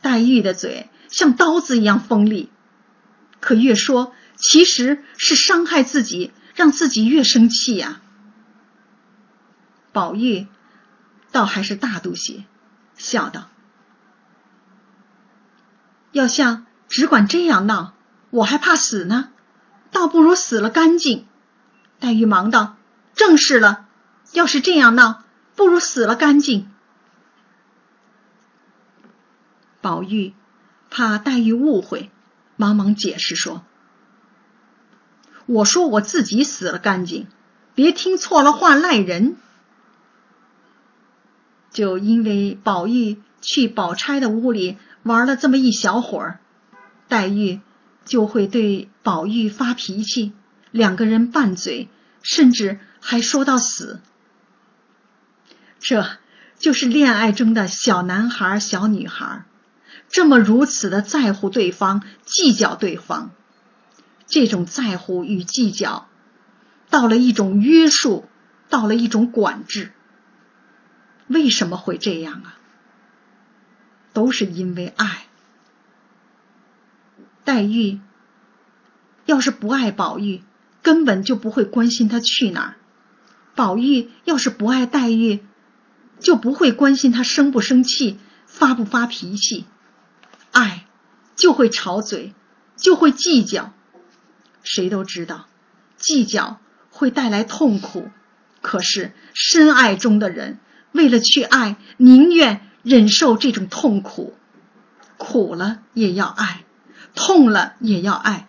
黛玉的嘴像刀子一样锋利，可越说，其实是伤害自己，让自己越生气呀。宝玉倒还是大度些，笑道：“要像……”只管这样闹，我还怕死呢，倒不如死了干净。黛玉忙道：“正是了，要是这样闹，不如死了干净。”宝玉怕黛玉误会，忙忙解释说：“我说我自己死了干净，别听错了话赖人。”就因为宝玉去宝钗的屋里玩了这么一小会儿。黛玉就会对宝玉发脾气，两个人拌嘴，甚至还说到死。这就是恋爱中的小男孩、小女孩，这么如此的在乎对方，计较对方。这种在乎与计较，到了一种约束，到了一种管制。为什么会这样啊？都是因为爱。黛玉要是不爱宝玉，根本就不会关心他去哪儿；宝玉要是不爱黛玉，就不会关心他生不生气、发不发脾气。爱就会吵嘴，就会计较。谁都知道，计较会带来痛苦。可是深爱中的人，为了去爱，宁愿忍受这种痛苦，苦了也要爱。痛了也要爱。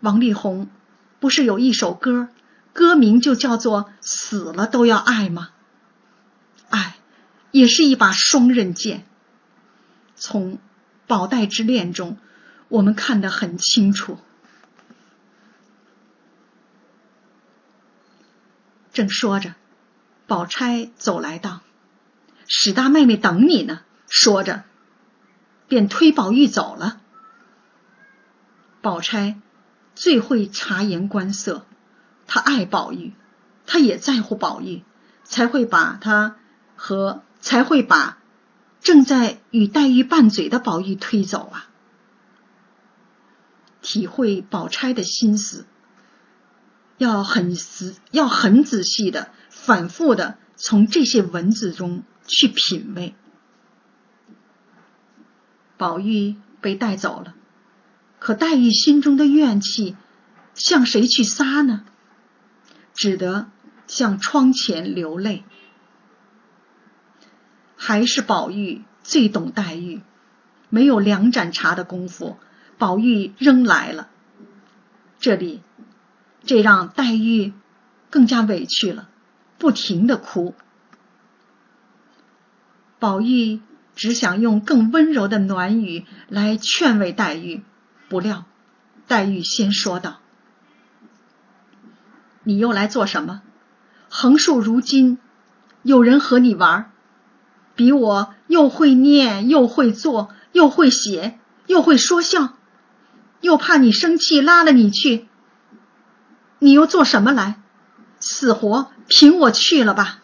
王力宏不是有一首歌，歌名就叫做《死了都要爱》吗？爱也是一把双刃剑。从宝黛之恋中，我们看得很清楚。正说着，宝钗走来道：“史大妹妹等你呢。”说着，便推宝玉走了。宝钗最会察言观色，她爱宝玉，她也在乎宝玉，才会把他和才会把正在与黛玉拌嘴的宝玉推走啊。体会宝钗的心思，要很仔要很仔细的、反复的从这些文字中去品味。宝玉被带走了。可黛玉心中的怨气向谁去撒呢？只得向窗前流泪。还是宝玉最懂黛玉，没有两盏茶的功夫，宝玉仍来了。这里，这让黛玉更加委屈了，不停的哭。宝玉只想用更温柔的暖语来劝慰黛玉。不料，黛玉先说道：“你又来做什么？横竖如今有人和你玩，比我又会念又会做又会写又会说笑，又怕你生气拉了你去，你又做什么来？死活凭我去了吧！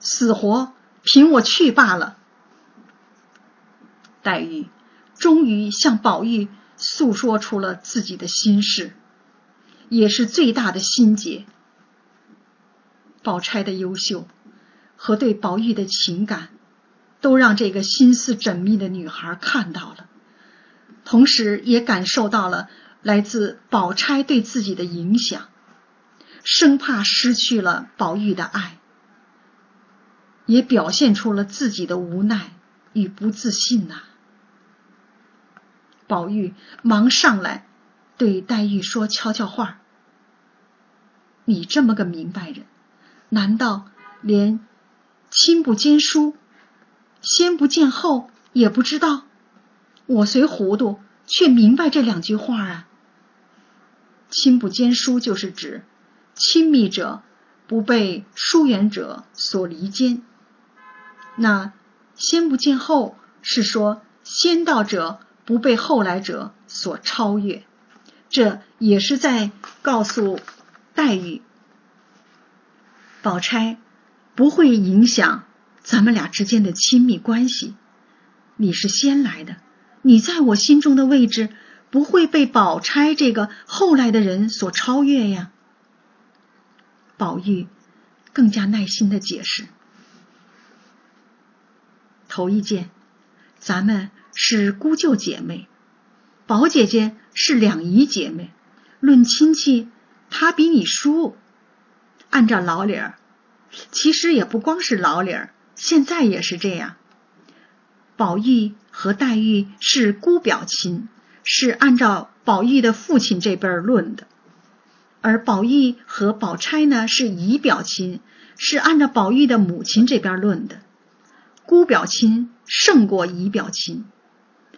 死活凭我去罢了。”黛玉终于向宝玉诉说出了自己的心事，也是最大的心结。宝钗的优秀和对宝玉的情感，都让这个心思缜密的女孩看到了，同时也感受到了来自宝钗对自己的影响，生怕失去了宝玉的爱，也表现出了自己的无奈与不自信呐。宝玉忙上来，对黛玉说悄悄话：“你这么个明白人，难道连亲不兼书，先不见后也不知道？我虽糊涂，却明白这两句话啊。亲不兼疏就是指亲密者不被疏远者所离间。那先不见后是说先到者不被后来者所超越，这也是在告诉黛玉，宝钗不会影响咱们俩之间的亲密关系。你是先来的，你在我心中的位置不会被宝钗这个后来的人所超越呀。宝玉更加耐心的解释。头一件，咱们是姑舅姐妹，宝姐姐是两姨姐妹，论亲戚，她比你叔。按照老理儿，其实也不光是老理儿，现在也是这样。宝玉和黛玉是姑表亲，是按照宝玉的父亲这边论的；而宝玉和宝钗呢是姨表亲，是按照宝玉的母亲这边论的。姑表亲胜过姨表亲，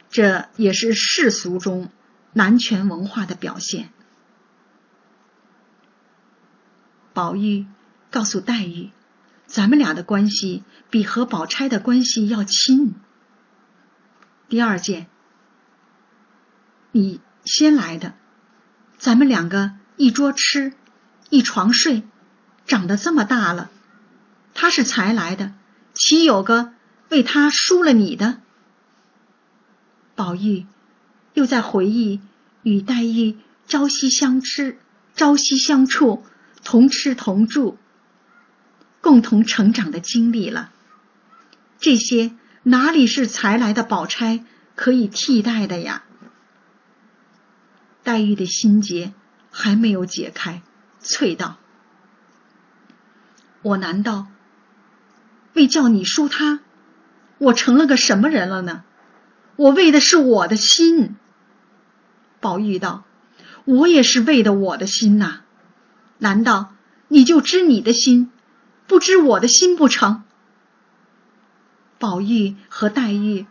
这也是世俗中男权文化的表现。宝玉告诉黛玉：“咱们俩的关系比和宝钗的关系要亲。”第二件，你先来的，咱们两个一桌吃，一床睡，长得这么大了，他是才来的，岂有个？为他输了你的，宝玉又在回忆与黛玉朝夕相知、朝夕相处、同吃同住、共同成长的经历了。这些哪里是才来的宝钗可以替代的呀？黛玉的心结还没有解开，啐道：“我难道为叫你输他？”我成了个什么人了呢？我为的是我的心。宝玉道：“我也是为的我的心呐，难道你就知你的心，不知我的心不成？”宝玉和黛玉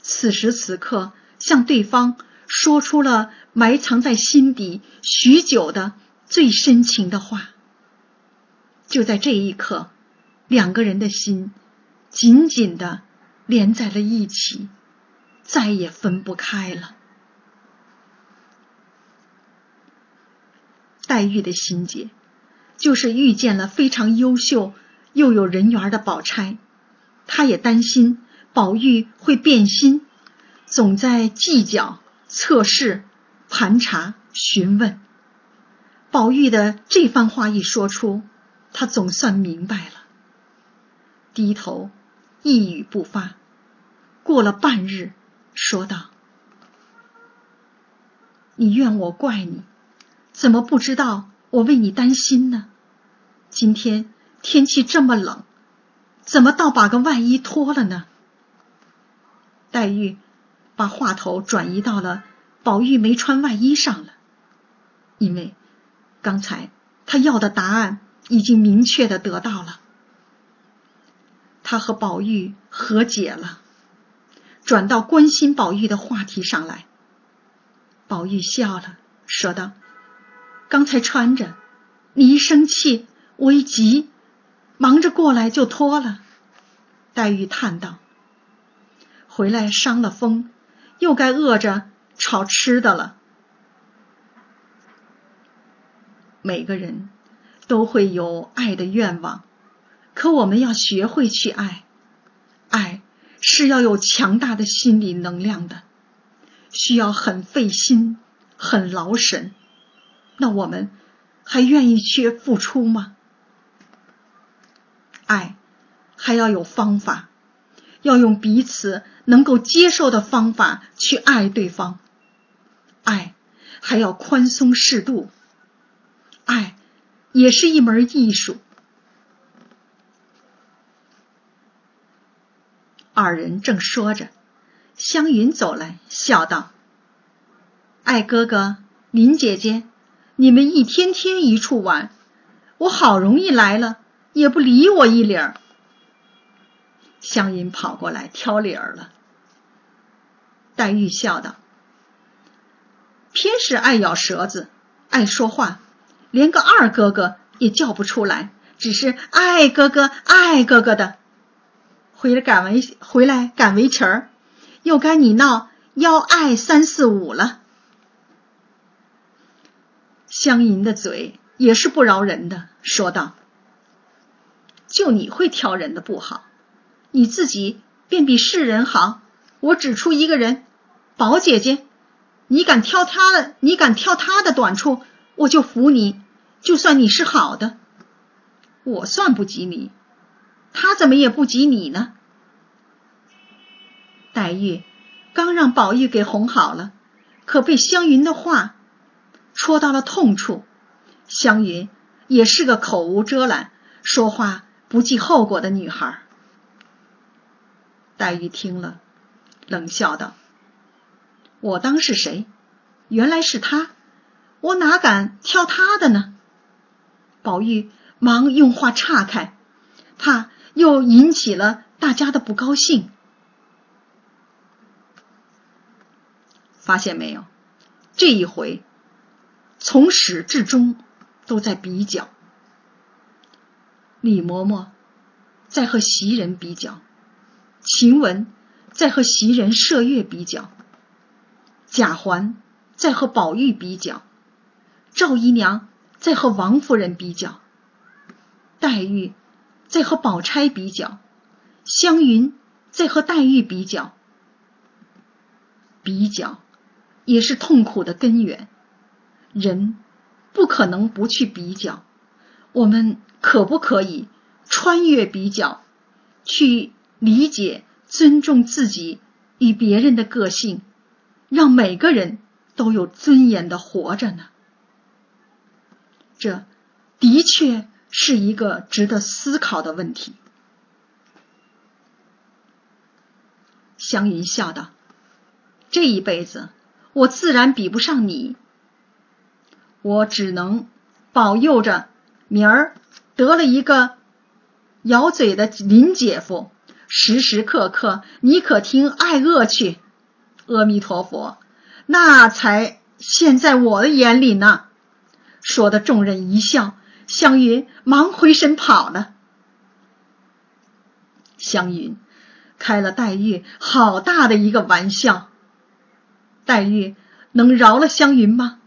此时此刻向对方说出了埋藏在心底许久的最深情的话。就在这一刻，两个人的心紧紧的。连在了一起，再也分不开了。黛玉的心结，就是遇见了非常优秀又有人缘的宝钗，她也担心宝玉会变心，总在计较、测试、盘查、询问。宝玉的这番话一说出，她总算明白了，低头。一语不发，过了半日，说道：“你怨我怪你，怎么不知道我为你担心呢？今天天气这么冷，怎么倒把个外衣脱了呢？”黛玉把话头转移到了宝玉没穿外衣上了，因为刚才他要的答案已经明确的得到了。他和宝玉和解了，转到关心宝玉的话题上来。宝玉笑了，说道：“刚才穿着，你一生气，我一急，忙着过来就脱了。”黛玉叹道：“回来伤了风，又该饿着炒吃的了。”每个人都会有爱的愿望。可我们要学会去爱，爱是要有强大的心理能量的，需要很费心、很劳神。那我们还愿意去付出吗？爱还要有方法，要用彼此能够接受的方法去爱对方。爱还要宽松适度，爱也是一门艺术。二人正说着，湘云走来，笑道：“爱哥哥、林姐姐，你们一天天一处玩，我好容易来了，也不理我一理儿。湘云跑过来挑理儿了。黛玉笑道：“偏是爱咬舌子，爱说话，连个二哥哥也叫不出来，只是爱哥哥，爱哥哥的。回来赶围，回来赶围裙儿，又该你闹要爱三四五了。”湘云的嘴也是不饶人的，说道：“就你会挑人的不好，你自己便比世人好。我指出一个人。”宝姐姐，你敢挑他的，你敢挑他的短处，我就服你。就算你是好的，我算不及你，他怎么也不及你呢？黛玉刚让宝玉给哄好了，可被湘云的话戳到了痛处。湘云也是个口无遮拦、说话不计后果的女孩。黛玉听了，冷笑道。我当是谁？原来是他，我哪敢挑他的呢？宝玉忙用话岔开，怕又引起了大家的不高兴。发现没有？这一回从始至终都在比较。李嬷嬷在和袭人比较，晴雯在和袭人麝月比较。贾环在和宝玉比较，赵姨娘在和王夫人比较，黛玉在和宝钗比较，湘云在和黛玉比较。比较也是痛苦的根源，人不可能不去比较。我们可不可以穿越比较，去理解、尊重自己与别人的个性？让每个人都有尊严的活着呢？这的确是一个值得思考的问题。湘云笑道：“这一辈子，我自然比不上你，我只能保佑着明儿得了一个咬嘴的林姐夫，时时刻刻你可听爱恶去。”阿弥陀佛，那才现在我的眼里呢。说的众人一笑，湘云忙回身跑了。湘云开了黛玉好大的一个玩笑，黛玉能饶了湘云吗？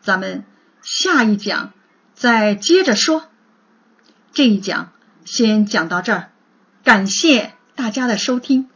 咱们下一讲再接着说。这一讲先讲到这儿，感谢大家的收听。